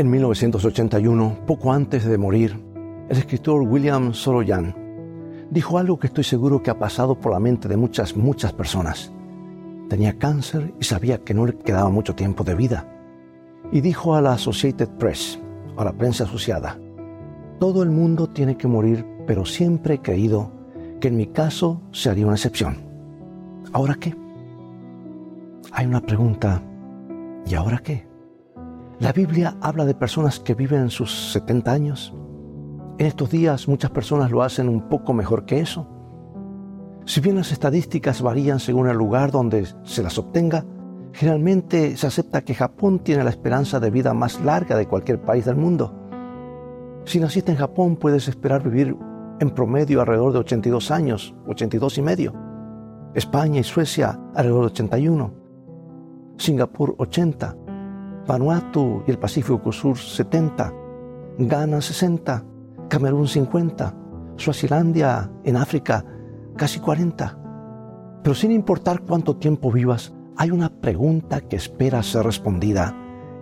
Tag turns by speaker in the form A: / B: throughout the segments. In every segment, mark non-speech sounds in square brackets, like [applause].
A: En 1981, poco antes de morir, el escritor William Soroyan dijo algo que estoy seguro que ha pasado por la mente de muchas, muchas personas. Tenía cáncer y sabía que no le quedaba mucho tiempo de vida. Y dijo a la Associated Press, a la prensa asociada, todo el mundo tiene que morir, pero siempre he creído que en mi caso se haría una excepción. ¿Ahora qué? Hay una pregunta, ¿y ahora qué? La Biblia habla de personas que viven sus 70 años. En estos días muchas personas lo hacen un poco mejor que eso. Si bien las estadísticas varían según el lugar donde se las obtenga, generalmente se acepta que Japón tiene la esperanza de vida más larga de cualquier país del mundo. Si naciste en Japón puedes esperar vivir en promedio alrededor de 82 años, 82 y medio. España y Suecia alrededor de 81. Singapur 80. Vanuatu y el Pacífico Sur 70, Ghana 60, Camerún 50, Suazilandia en África casi 40. Pero sin importar cuánto tiempo vivas, hay una pregunta que espera ser respondida.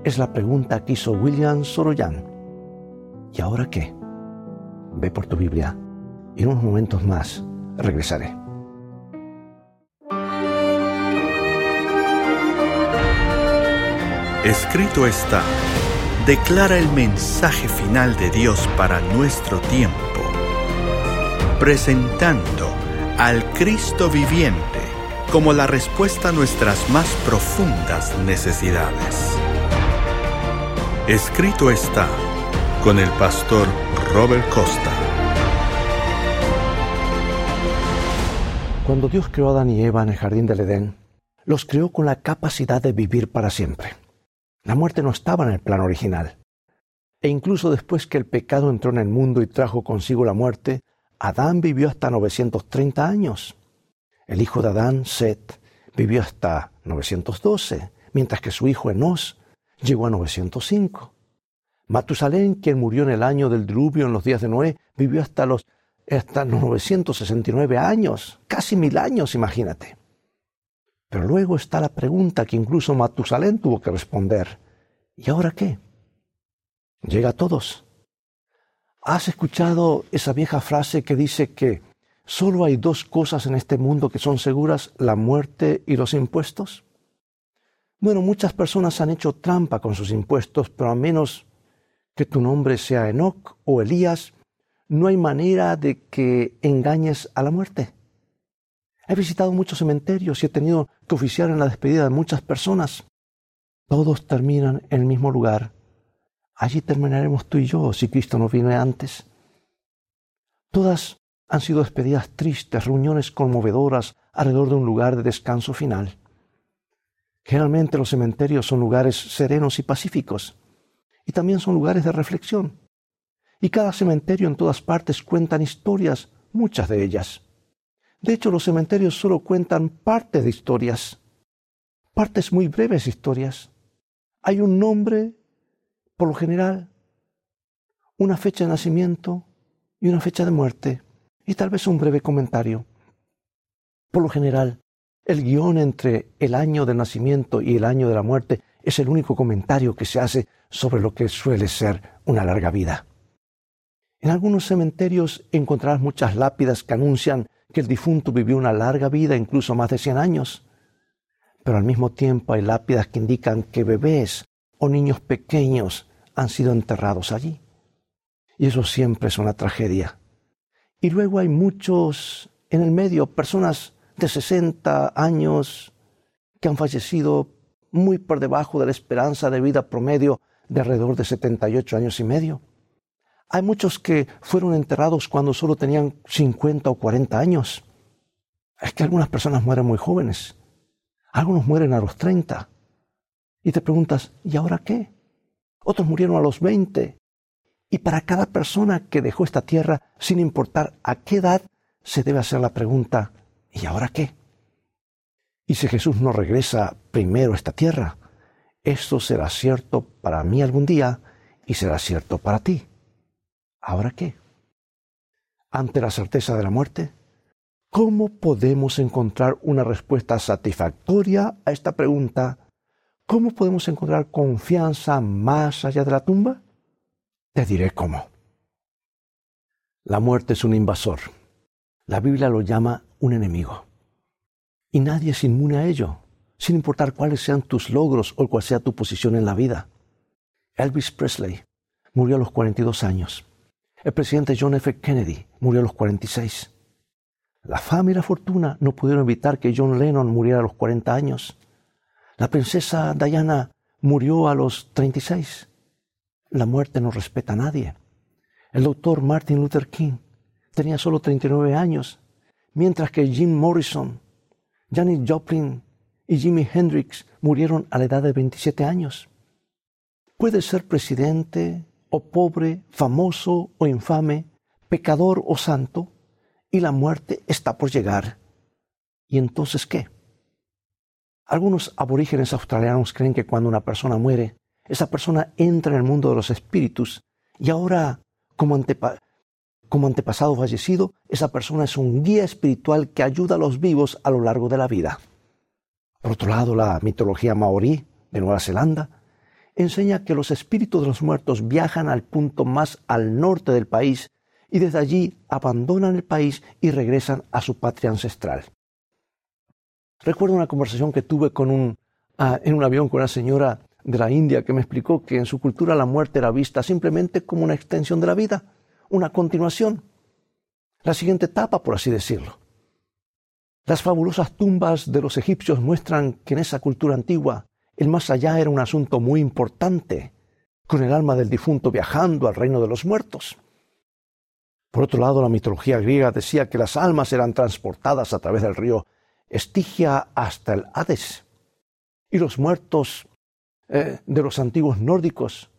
A: Es la pregunta que hizo William Soroyan. ¿Y ahora qué? Ve por tu Biblia y en unos momentos más regresaré.
B: Escrito está, declara el mensaje final de Dios para nuestro tiempo, presentando al Cristo viviente como la respuesta a nuestras más profundas necesidades. Escrito está con el pastor Robert Costa.
A: Cuando Dios creó a Adán y Eva en el jardín del Edén, los creó con la capacidad de vivir para siempre. La muerte no estaba en el plan original. E incluso después que el pecado entró en el mundo y trajo consigo la muerte, Adán vivió hasta 930 años. El hijo de Adán, Set, vivió hasta 912, mientras que su hijo Enos llegó a 905. Matusalén, quien murió en el año del diluvio en los días de Noé, vivió hasta los hasta 969 años, casi mil años, imagínate. Pero luego está la pregunta que incluso Matusalén tuvo que responder. ¿Y ahora qué? Llega a todos. ¿Has escuchado esa vieja frase que dice que solo hay dos cosas en este mundo que son seguras, la muerte y los impuestos? Bueno, muchas personas han hecho trampa con sus impuestos, pero a menos que tu nombre sea Enoch o Elías, no hay manera de que engañes a la muerte. He visitado muchos cementerios y he tenido que oficiar en la despedida de muchas personas. Todos terminan en el mismo lugar. Allí terminaremos tú y yo si Cristo no viene antes. Todas han sido despedidas tristes, reuniones conmovedoras alrededor de un lugar de descanso final. Generalmente los cementerios son lugares serenos y pacíficos, y también son lugares de reflexión. Y cada cementerio en todas partes cuentan historias, muchas de ellas. De hecho, los cementerios solo cuentan parte de historias, partes muy breves historias. Hay un nombre, por lo general, una fecha de nacimiento y una fecha de muerte, y tal vez un breve comentario. Por lo general, el guion entre el año del nacimiento y el año de la muerte es el único comentario que se hace sobre lo que suele ser una larga vida. En algunos cementerios encontrarás muchas lápidas que anuncian que el difunto vivió una larga vida, incluso más de 100 años. Pero al mismo tiempo hay lápidas que indican que bebés o niños pequeños han sido enterrados allí. Y eso siempre es una tragedia. Y luego hay muchos en el medio, personas de 60 años que han fallecido muy por debajo de la esperanza de vida promedio de alrededor de 78 años y medio. Hay muchos que fueron enterrados cuando solo tenían 50 o 40 años. Es que algunas personas mueren muy jóvenes. Algunos mueren a los 30. Y te preguntas, ¿y ahora qué? Otros murieron a los 20. Y para cada persona que dejó esta tierra, sin importar a qué edad, se debe hacer la pregunta, ¿y ahora qué? Y si Jesús no regresa primero a esta tierra, esto será cierto para mí algún día y será cierto para ti. ¿Ahora qué? Ante la certeza de la muerte, ¿cómo podemos encontrar una respuesta satisfactoria a esta pregunta ¿Cómo podemos encontrar confianza más allá de la tumba? Te diré cómo. La muerte es un invasor. La Biblia lo llama un enemigo. Y nadie es inmune a ello, sin importar cuáles sean tus logros o cuál sea tu posición en la vida. Elvis Presley murió a los 42 años. El presidente John F. Kennedy murió a los 46. La fama y la fortuna no pudieron evitar que John Lennon muriera a los 40 años. La princesa Diana murió a los 36. La muerte no respeta a nadie. El doctor Martin Luther King tenía solo 39 años, mientras que Jim Morrison, Janis Joplin y Jimi Hendrix murieron a la edad de 27 años. Puedes ser presidente o pobre, famoso o infame, pecador o santo, y la muerte está por llegar. ¿Y entonces qué? Algunos aborígenes australianos creen que cuando una persona muere, esa persona entra en el mundo de los espíritus y ahora, como, como antepasado fallecido, esa persona es un guía espiritual que ayuda a los vivos a lo largo de la vida. Por otro lado, la mitología maorí de Nueva Zelanda enseña que los espíritus de los muertos viajan al punto más al norte del país y desde allí abandonan el país y regresan a su patria ancestral. Recuerdo una conversación que tuve con un, ah, en un avión con una señora de la India que me explicó que en su cultura la muerte era vista simplemente como una extensión de la vida, una continuación, la siguiente etapa, por así decirlo. Las fabulosas tumbas de los egipcios muestran que en esa cultura antigua el más allá era un asunto muy importante, con el alma del difunto viajando al reino de los muertos. Por otro lado, la mitología griega decía que las almas eran transportadas a través del río Estigia hasta el Hades. Y los muertos eh, de los antiguos nórdicos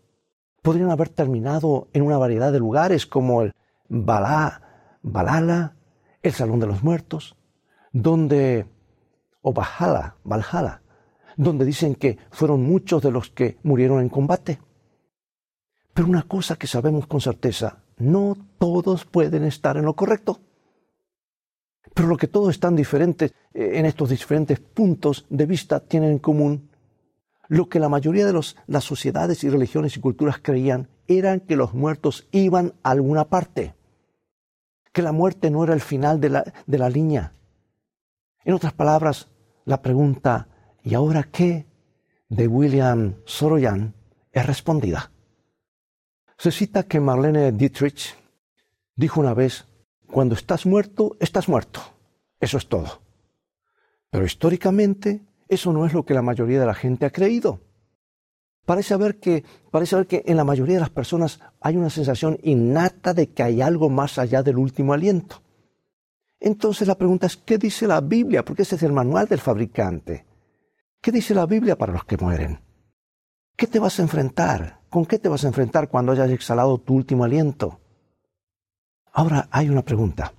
A: podrían haber terminado en una variedad de lugares como el Balá, Balala, el Salón de los Muertos, donde, o Valhalla, Valhalla, donde dicen que fueron muchos de los que murieron en combate. Pero una cosa que sabemos con certeza no todos pueden estar en lo correcto. Pero lo que todos están diferentes eh, en estos diferentes puntos de vista tienen en común, lo que la mayoría de las sociedades y religiones y culturas creían eran que los muertos iban a alguna parte, que la muerte no era el final de la, de la línea. En otras palabras, la pregunta ¿y ahora qué? de William Soroyan es respondida. Se cita que Marlene Dietrich dijo una vez, cuando estás muerto, estás muerto. Eso es todo. Pero históricamente eso no es lo que la mayoría de la gente ha creído. Parece haber que, parece haber que en la mayoría de las personas hay una sensación innata de que hay algo más allá del último aliento. Entonces la pregunta es, ¿qué dice la Biblia? Porque ese es el manual del fabricante. ¿Qué dice la Biblia para los que mueren? ¿Qué te vas a enfrentar? ¿Con qué te vas a enfrentar cuando hayas exhalado tu último aliento? Ahora hay una pregunta.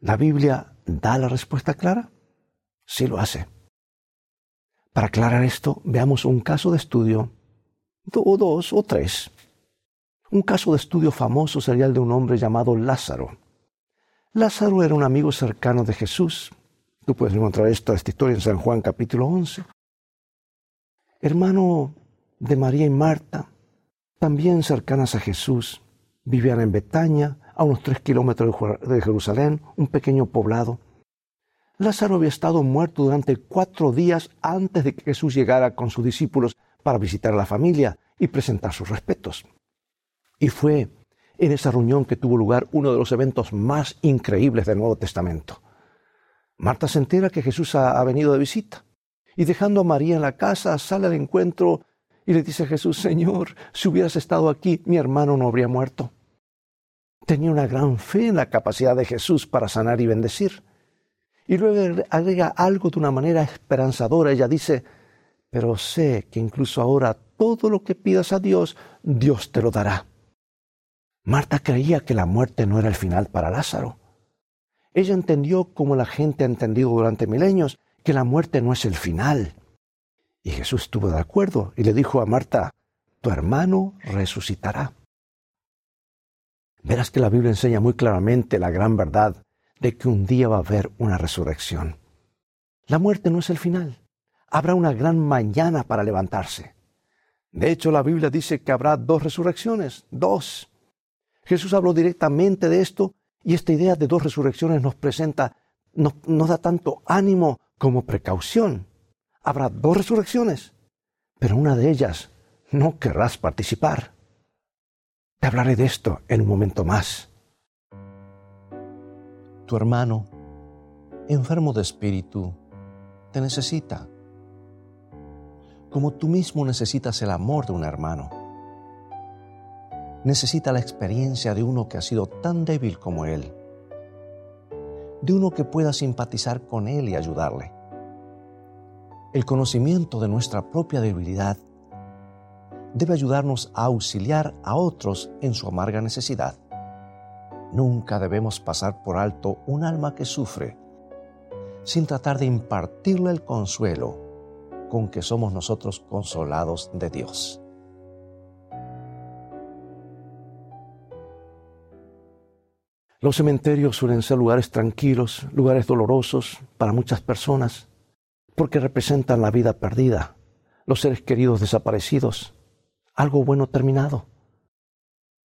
A: ¿La Biblia da la respuesta clara? Sí lo hace. Para aclarar esto, veamos un caso de estudio, o dos o tres. Un caso de estudio famoso sería el de un hombre llamado Lázaro. Lázaro era un amigo cercano de Jesús. Tú puedes encontrar esta, esta historia en San Juan capítulo 11. Hermano de María y Marta, también cercanas a Jesús, vivían en Betania, a unos tres kilómetros de Jerusalén, un pequeño poblado. Lázaro había estado muerto durante cuatro días antes de que Jesús llegara con sus discípulos para visitar a la familia y presentar sus respetos. Y fue en esa reunión que tuvo lugar uno de los eventos más increíbles del Nuevo Testamento. Marta se entera que Jesús ha, venido de visita y dejando a María en la casa sale al encuentro y le dice Jesús, Señor, si hubieras estado aquí, mi hermano no habría muerto. Tenía una gran fe en la capacidad de Jesús para sanar y bendecir. Y luego agrega algo de una manera esperanzadora. Ella dice, pero sé que incluso ahora todo lo que pidas a Dios, Dios te lo dará. Marta creía que la muerte no era el final para Lázaro. Ella entendió como la gente ha entendido durante milenios que la muerte no es el final, y Jesús estuvo de acuerdo y le dijo a Marta, tu hermano resucitará. Verás que la Biblia enseña muy claramente la gran verdad de que un día va a haber una resurrección. La muerte no es el final. habrá una gran mañana para levantarse. De hecho, la Biblia dice que habrá dos resurrecciones, dos. Jesús habló directamente de esto y esta idea de dos resurrecciones nos presenta, nos, da tanto ánimo como precaución. Habrá dos resurrecciones, pero una de ellas no querrás participar. Te hablaré de esto en un momento más.
C: Tu hermano, enfermo de espíritu, te necesita, como tú mismo necesitas el amor de un hermano. Necesita la experiencia de uno que ha sido tan débil como él, de uno que pueda simpatizar con él y ayudarle. El conocimiento de nuestra propia debilidad debe ayudarnos a auxiliar a otros en su amarga necesidad. Nunca debemos pasar por alto un alma que sufre sin tratar de impartirle el consuelo con que somos nosotros consolados de Dios.
A: Los cementerios suelen ser lugares tranquilos, lugares dolorosos para muchas personas, porque representan la vida perdida, los seres queridos desaparecidos, algo bueno terminado.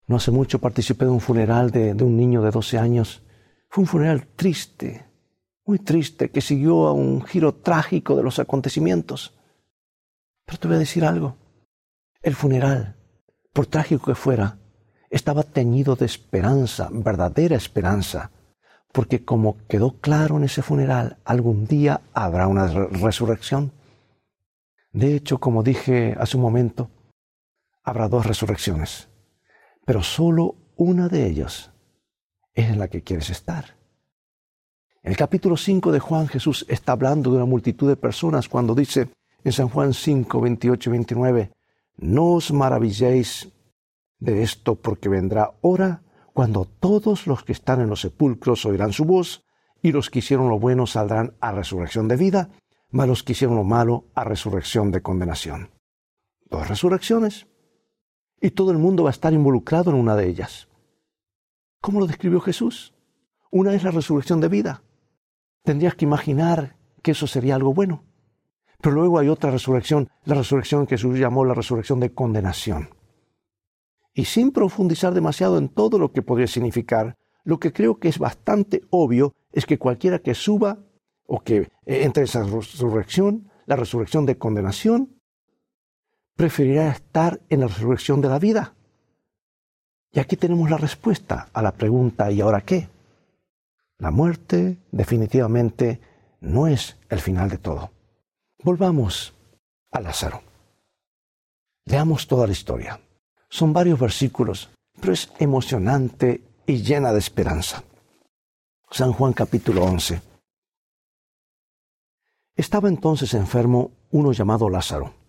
A: No hace mucho participé de un funeral de, un niño de 12 años. Fue un funeral triste, muy triste, que siguió a un giro trágico de los acontecimientos. Pero te voy a decir algo. El funeral, por trágico que fuera, estaba teñido de esperanza, verdadera esperanza, porque como quedó claro en ese funeral, algún día habrá una resurrección. De hecho, como dije hace un momento, habrá dos resurrecciones, pero solo una de ellas es en la que quieres estar. En el capítulo 5 de Juan Jesús está hablando de una multitud de personas cuando dice en San Juan 5, 28 y 29, no os maravilléis de esto porque vendrá hora cuando todos los que están en los sepulcros oirán su voz y los que hicieron lo bueno saldrán a resurrección de vida, mas los que hicieron lo malo a resurrección de condenación. Dos resurrecciones y todo el mundo va a estar involucrado en una de ellas. ¿Cómo lo describió Jesús? Una es la resurrección de vida. Tendrías que imaginar que eso sería algo bueno. Pero luego hay otra resurrección, la resurrección que Jesús llamó la resurrección de condenación. Y sin profundizar demasiado en todo lo que podría significar, lo que creo que es bastante obvio es que cualquiera que suba o que entre esa resurrección, la resurrección de condenación, preferirá estar en la resurrección de la vida. Y aquí tenemos la respuesta a la pregunta ¿y ahora qué? La muerte definitivamente no es el final de todo. Volvamos a Lázaro. Leamos toda la historia. Son varios versículos, pero es emocionante y llena de esperanza. San Juan capítulo 11. Estaba entonces enfermo uno llamado Lázaro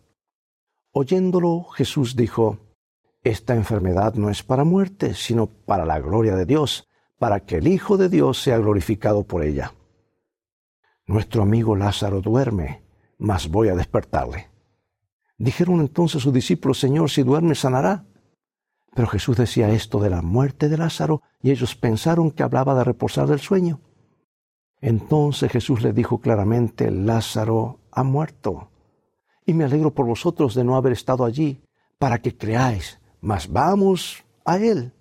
A: Oyéndolo, Jesús dijo, Esta enfermedad no es para muerte, sino para la gloria de Dios, para que el Hijo de Dios sea glorificado por ella. Nuestro amigo Lázaro duerme, mas voy a despertarle. Dijeron entonces sus discípulos, Señor, si duerme sanará. Pero Jesús decía esto de la muerte de Lázaro, y ellos pensaron que hablaba de reposar del sueño. Entonces Jesús le dijo claramente, Lázaro ha muerto y me alegro por vosotros de no haber estado allí, para que creáis, mas vamos a Él.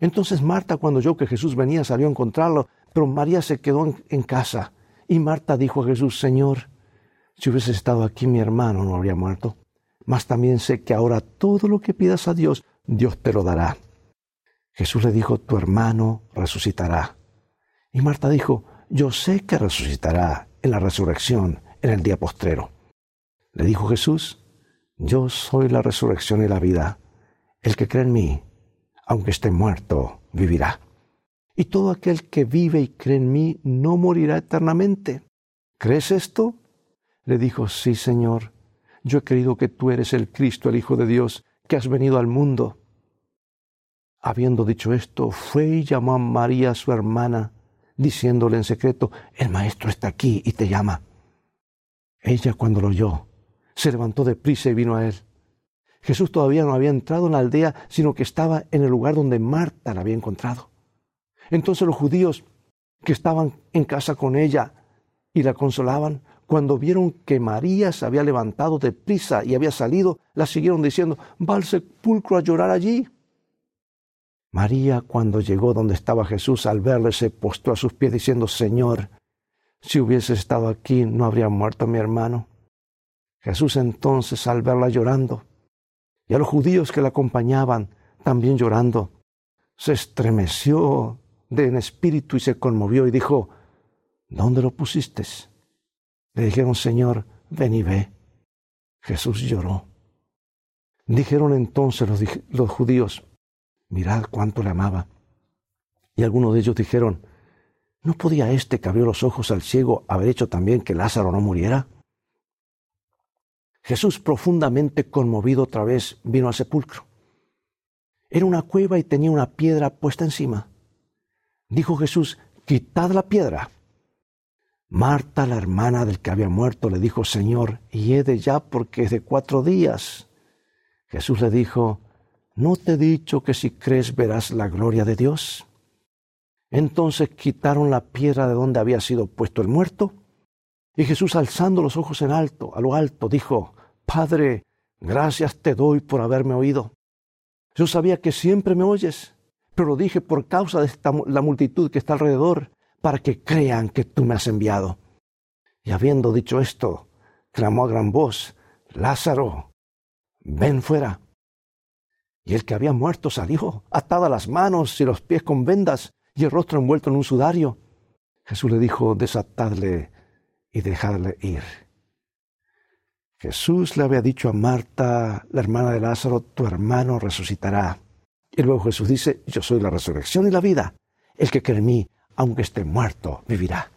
A: Entonces Marta, cuando oyó que Jesús venía, salió a encontrarlo, pero María se quedó en, casa. Y Marta dijo a Jesús, Señor, si hubiese estado aquí mi hermano no habría muerto. Mas también sé que ahora todo lo que pidas a Dios, Dios te lo dará. Jesús le dijo, tu hermano resucitará. Y Marta dijo, yo sé que resucitará en la resurrección, en el día postrero. Le dijo Jesús, yo soy la resurrección y la vida. El que cree en mí, aunque esté muerto, vivirá. Y todo aquel que vive y cree en mí no morirá eternamente. ¿Crees esto? Le dijo, sí, Señor. Yo he creído que tú eres el Cristo, el Hijo de Dios, que has venido al mundo. Habiendo dicho esto, fue y llamó a María, su hermana, diciéndole en secreto, el Maestro está aquí y te llama. Ella cuando lo oyó, se levantó de prisa y vino a él. Jesús todavía no había entrado en la aldea, sino que estaba en el lugar donde Marta la había encontrado. Entonces los judíos que estaban en casa con ella y la consolaban, cuando vieron que María se había levantado de prisa y había salido, la siguieron diciendo, va al sepulcro a llorar allí. María, cuando llegó donde estaba Jesús, al verle, se postró a sus pies diciendo, Señor, si hubiese estado aquí, no habría muerto mi hermano. Jesús entonces, al verla llorando, y a los judíos que la acompañaban, también llorando, se estremeció de en espíritu y se conmovió y dijo, ¿Dónde lo pusiste? Le dijeron, Señor, ven y ve. Jesús lloró. Dijeron entonces los, judíos, mirad cuánto le amaba. Y algunos de ellos dijeron, ¿no podía éste que abrió los ojos al ciego haber hecho también que Lázaro no muriera? Jesús, profundamente conmovido otra vez, vino al sepulcro. Era una cueva y tenía una piedra puesta encima. Dijo Jesús, quitad la piedra. Marta, la hermana del que había muerto, le dijo, Señor, de ya porque es de cuatro días. Jesús le dijo, ¿no te he dicho que si crees verás la gloria de Dios? Entonces quitaron la piedra de donde había sido puesto el muerto. Y Jesús, alzando los ojos en alto, a lo alto, dijo, Padre, gracias te doy por haberme oído. Yo sabía que siempre me oyes, pero lo dije por causa de esta, la multitud que está alrededor, para que crean que tú me has enviado. Y habiendo dicho esto, clamó a gran voz, Lázaro, ven fuera. Y el que había muerto salió, atada las manos y los pies con vendas y el rostro envuelto en un sudario. Jesús le dijo, desatadle y dejadle ir. Jesús le había dicho a Marta, la hermana de Lázaro, tu hermano resucitará. Y luego Jesús dice, yo soy la resurrección y la vida. El que cree en mí, aunque esté muerto, vivirá.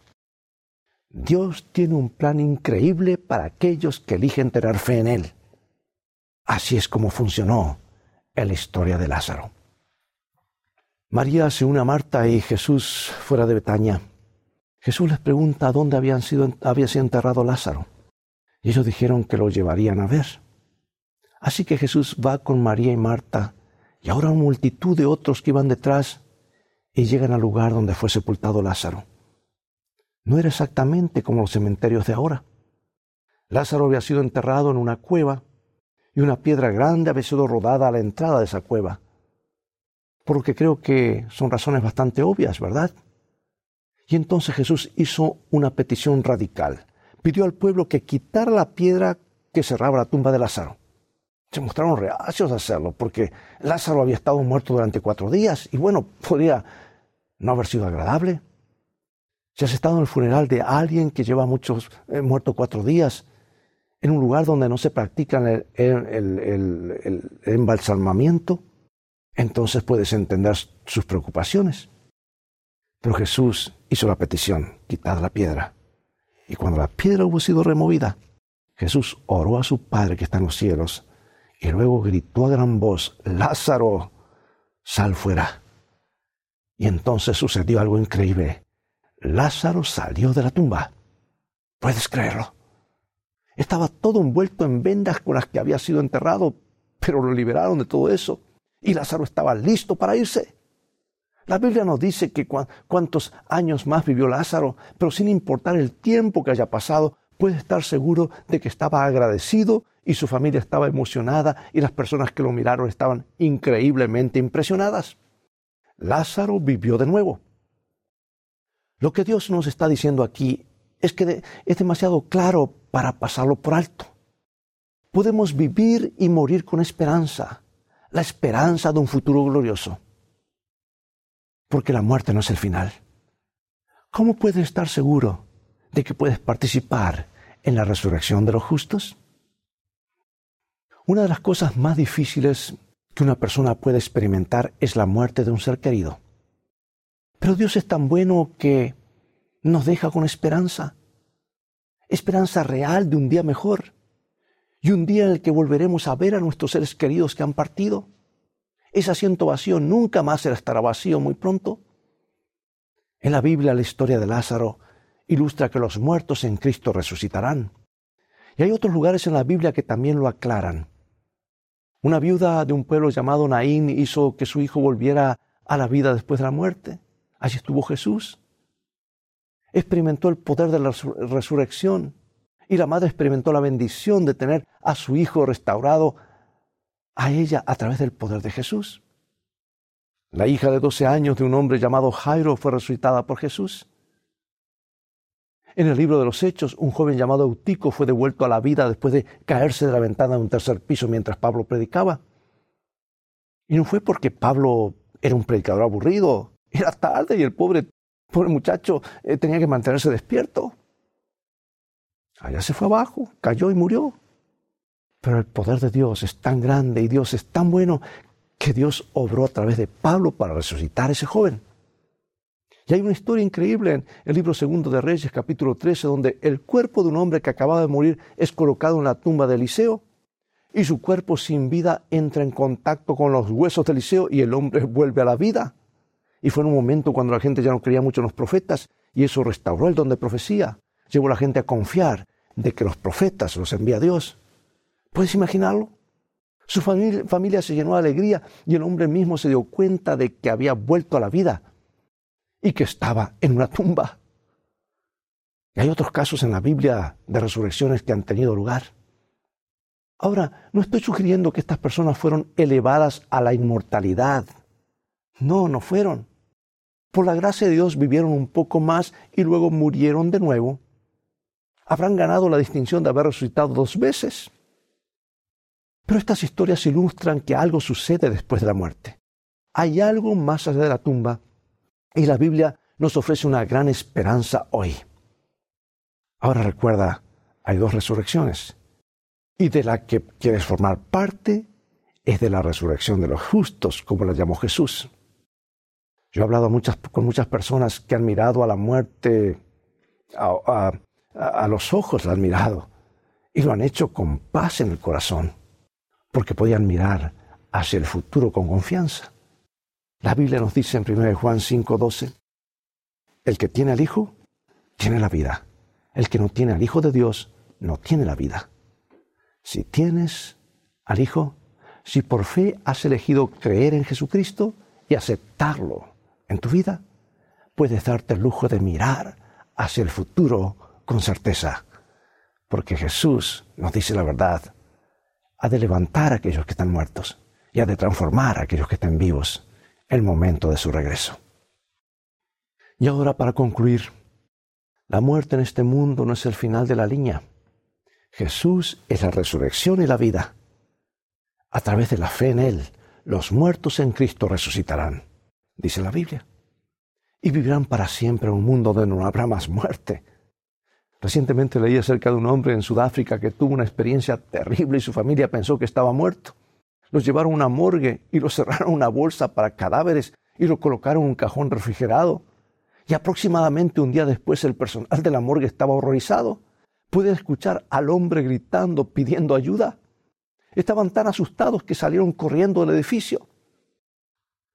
A: Dios tiene un plan increíble para aquellos que eligen tener fe en Él. Así es como funcionó en la historia de Lázaro. María se une a Marta y Jesús fuera de Betania. Jesús les pregunta dónde habían sido, había sido enterrado Lázaro. Y ellos dijeron que lo llevarían a ver. Así que Jesús va con María y Marta y ahora una multitud de otros que iban detrás y llegan al lugar donde fue sepultado Lázaro. No era exactamente como los cementerios de ahora. Lázaro había sido enterrado en una cueva y una piedra grande había sido rodada a la entrada de esa cueva. Por lo que creo que son razones bastante obvias, ¿verdad? Y entonces Jesús hizo una petición radical. Pidió al pueblo que quitara la piedra que cerraba la tumba de Lázaro se mostraron reacios a hacerlo, porque Lázaro había estado muerto durante cuatro días y bueno, podría no haber sido agradable. Si has estado en el funeral de alguien que lleva muchos eh, muerto cuatro días, en un lugar donde no se practica el, el embalsamamiento, entonces puedes entender sus preocupaciones. Pero Jesús hizo la petición, quitad la piedra. Y cuando la piedra hubo sido removida, Jesús oró a su Padre que está en los cielos y luego gritó a gran voz, Lázaro, sal fuera. Y entonces sucedió algo increíble. Lázaro salió de la tumba. ¿Puedes creerlo? Estaba todo envuelto en vendas con las que había sido enterrado, pero lo liberaron de todo eso. Y Lázaro estaba listo para irse. La Biblia nos dice que cuántos años más vivió Lázaro, pero sin importar el tiempo que haya pasado, puede estar seguro de que estaba agradecido y su familia estaba emocionada y las personas que lo miraron estaban increíblemente impresionadas. Lázaro vivió de nuevo. Lo que Dios nos está diciendo aquí es que es demasiado claro para pasarlo por alto. Podemos vivir y morir con esperanza, la esperanza de un futuro glorioso. Porque la muerte no es el final. ¿Cómo puedes estar seguro de que puedes participar en la resurrección de los justos? Una de las cosas más difíciles que una persona puede experimentar es la muerte de un ser querido. Pero Dios es tan bueno que nos deja con esperanza. Esperanza real de un día mejor. Y un día en el que volveremos a ver a nuestros seres queridos que han partido. Ese asiento vacío nunca más estará vacío muy pronto. En la Biblia la historia de Lázaro ilustra que los muertos en Cristo resucitarán. Y hay otros lugares en la Biblia que también lo aclaran. Una viuda de un pueblo llamado Naín hizo que su hijo volviera a la vida después de la muerte. Allí estuvo Jesús. Experimentó el poder de la resurrección Y la madre experimentó la bendición de tener a su hijo restaurado a ella a través del poder de Jesús. La hija de 12 años de un hombre llamado Jairo fue resucitada por Jesús. En el libro de los Hechos, un joven llamado Eutico fue devuelto a la vida después de caerse de la ventana de un tercer piso mientras Pablo predicaba. Y no fue porque Pablo era un predicador aburrido, era tarde y el pobre, muchacho eh, tenía que mantenerse despierto. Allá se fue abajo, cayó y murió. Pero el poder de Dios es tan grande y Dios es tan bueno que Dios obró a través de Pablo para resucitar a ese joven. Y hay una historia increíble en el libro segundo de Reyes, capítulo 13, donde el cuerpo de un hombre que acababa de morir es colocado en la tumba de Eliseo y su cuerpo sin vida entra en contacto con los huesos de Eliseo y el hombre [laughs] vuelve a la vida. Y fue en un momento cuando la gente ya no creía mucho en los profetas y eso restauró el don de profecía. Llevó a la gente a confiar de que los profetas los envía Dios. ¿Puedes imaginarlo? Su familia, se llenó de alegría y el hombre mismo se dio cuenta de que había vuelto a la vida y que estaba en una tumba. Y hay otros casos en la Biblia de resurrecciones que han tenido lugar. Ahora, no estoy sugiriendo que estas personas fueron elevadas a la inmortalidad. No, no fueron. Por la gracia de Dios vivieron un poco más y luego murieron de nuevo. Habrán ganado la distinción de haber resucitado dos veces. Pero estas historias ilustran que algo sucede después de la muerte. Hay algo más allá de la tumba y la Biblia nos ofrece una gran esperanza hoy. Ahora recuerda, hay dos resurrecciones y de la que quieres formar parte es de la resurrección de los justos, como la llamó Jesús. Yo he hablado con muchas personas que han mirado a la muerte, a, a los ojos la han mirado, y lo han hecho con paz en el corazón, porque podían mirar hacia el futuro con confianza. La Biblia nos dice en 1 Juan 5:12, el que tiene al Hijo, tiene la vida. El que no tiene al Hijo de Dios, no tiene la vida. Si tienes al Hijo, si por fe has elegido creer en Jesucristo y aceptarlo en tu vida, puedes darte el lujo de mirar hacia el futuro con certeza, porque Jesús nos dice la verdad, ha de levantar a aquellos que están muertos y ha de transformar a aquellos que estén vivos el momento de su regreso. Y ahora para concluir, la muerte en este mundo no es el final de la línea Jesús es la resurrección y la vida. A través de la fe en Él, los muertos en Cristo resucitarán, dice la Biblia, y vivirán para siempre en un mundo donde no habrá más muerte. Recientemente leí acerca de un hombre en Sudáfrica que tuvo una experiencia terrible y su familia pensó que estaba muerto. Los llevaron a una morgue y lo [laughs] cerraron una bolsa para cadáveres y lo colocaron en un cajón refrigerado. Y aproximadamente un día después el personal de la morgue estaba horrorizado puede escuchar al hombre gritando, pidiendo ayuda. Estaban tan asustados que salieron corriendo del edificio.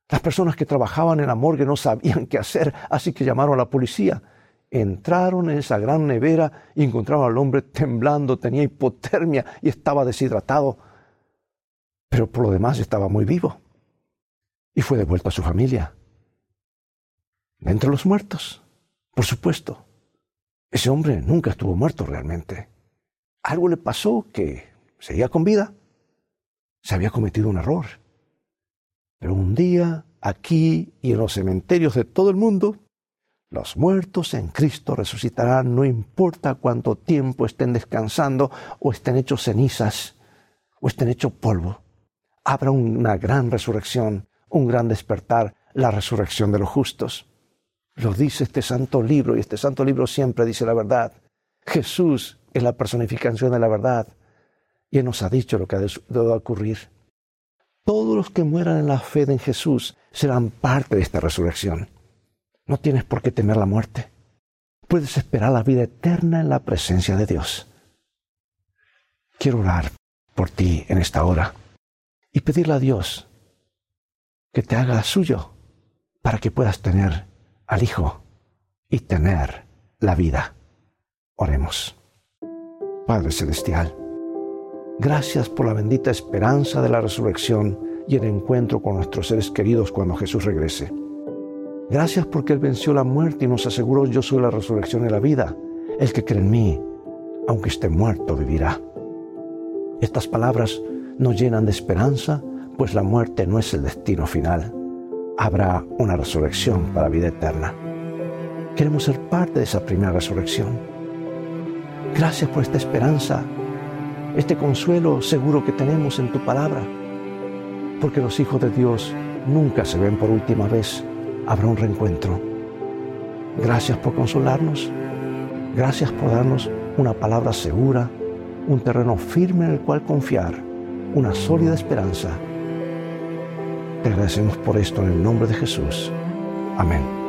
A: Las personas que trabajaban en la morgue no sabían [laughs] qué hacer, así que llamaron a la policía. Entraron en esa gran nevera y encontraron al hombre temblando, tenía hipotermia y estaba deshidratado, pero por lo demás estaba muy vivo. Y fue devuelto a su familia. entre los muertos, por supuesto. Ese hombre nunca estuvo muerto realmente. Algo le pasó que seguía con vida. Se había cometido un error. Pero un día, aquí y en los cementerios de todo el mundo, los muertos en Cristo resucitarán, no importa cuánto tiempo estén descansando o estén hechos cenizas o estén hechos polvo. Habrá una gran resurrección, un gran despertar, la resurrección de los justos. Lo dice este santo libro y este santo libro siempre dice la verdad. Jesús es la personificación de la verdad y Él nos ha dicho lo que ha de ocurrir. Todos los que mueran en la fe en Jesús serán parte de esta resurrección. No tienes por qué temer la muerte. Puedes esperar la vida eterna en la presencia de Dios. Quiero orar por ti en esta hora y pedirle a Dios que te haga suyo para que puedas tener al Hijo y tener la vida. Oremos. Padre Celestial, gracias por la bendita esperanza de la resurrección y el encuentro con nuestros seres queridos cuando Jesús regrese. Gracias porque Él venció la muerte y nos aseguró yo soy la resurrección y la vida. El que cree en mí, aunque esté muerto, vivirá. Estas palabras nos llenan de esperanza, pues la muerte no es el destino final. Habrá una resurrección para vida eterna. Queremos ser parte de esa primera resurrección. Gracias por esta esperanza, este consuelo seguro que tenemos en tu palabra, porque los hijos de Dios nunca se ven por última vez. Habrá un reencuentro. Gracias por consolarnos. Gracias por darnos una palabra segura, un terreno firme en el cual confiar, una sólida esperanza. Te agradecemos por esto en el nombre de Jesús. Amén.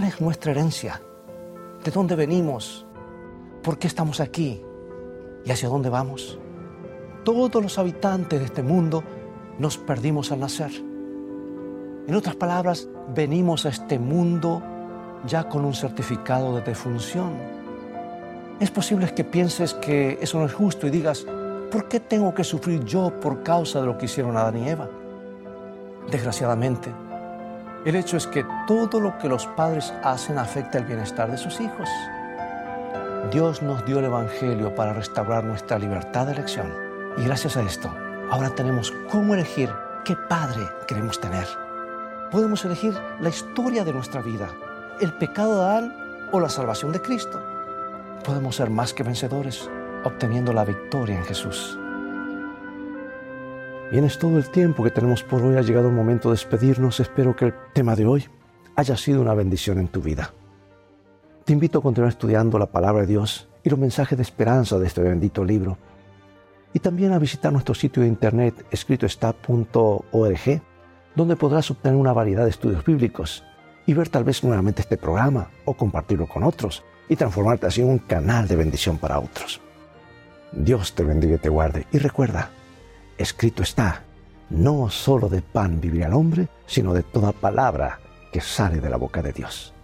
A: ¿Cuál es nuestra herencia? ¿De dónde venimos? ¿Por qué estamos aquí? ¿Y hacia dónde vamos? Todos los habitantes de este mundo nos perdimos al nacer. En otras palabras, venimos a este mundo ya con un certificado de defunción. Es posible que pienses que eso no es justo y digas, ¿por qué tengo que sufrir yo por causa de lo que hicieron Adán y Eva? Desgraciadamente, el hecho es que todo lo que los padres hacen afecta el bienestar de sus hijos. Dios nos dio el Evangelio para restaurar nuestra libertad de elección. Y gracias a esto, ahora tenemos cómo elegir qué padre queremos tener. Podemos elegir la historia de nuestra vida, el pecado de Adán o la salvación de Cristo. Podemos ser más que vencedores, obteniendo la victoria en Jesús. Bien, es todo el tiempo que tenemos por hoy. Ha llegado el momento de despedirnos. Espero que el tema de hoy haya sido una bendición en tu vida. Te invito a continuar estudiando la palabra de Dios y los mensajes de esperanza de este bendito libro. Y también a visitar nuestro sitio de internet escritoestá.org, donde podrás obtener una variedad de estudios bíblicos y ver tal vez nuevamente este programa o compartirlo con otros y transformarte así en un canal de bendición para otros. Dios te bendiga y te guarde. Y recuerda, escrito está, no solo de pan vivirá el hombre, sino de toda palabra que sale de la boca de Dios.